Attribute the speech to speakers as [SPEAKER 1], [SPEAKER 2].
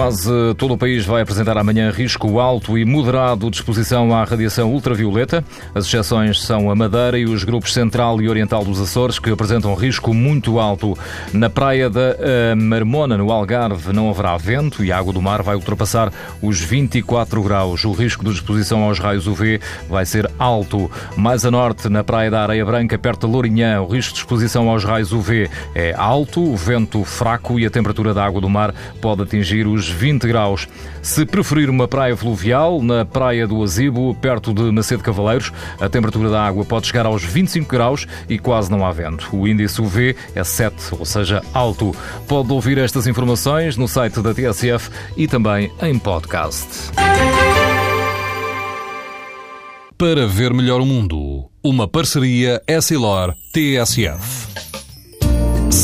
[SPEAKER 1] Quase todo o país vai apresentar amanhã risco alto e moderado de exposição à radiação ultravioleta. As exceções são a Madeira e os grupos central e oriental dos Açores, que apresentam risco muito alto. Na praia da eh, Marmona, no Algarve, não haverá vento e a água do mar vai ultrapassar os 24 graus. O risco de exposição aos raios UV vai ser alto. Mais a norte, na praia da Areia Branca, perto de Lourinhã, o risco de exposição aos raios UV é alto, o vento fraco e a temperatura da água do mar pode atingir os 20 graus. Se preferir uma praia fluvial, na Praia do Azibo, perto de Macedo Cavaleiros, a temperatura da água pode chegar aos 25 graus e quase não há vento. O índice UV é 7, ou seja, alto. Pode ouvir estas informações no site da TSF e também em podcast.
[SPEAKER 2] Para ver melhor o mundo, uma parceria Essilor-TSF.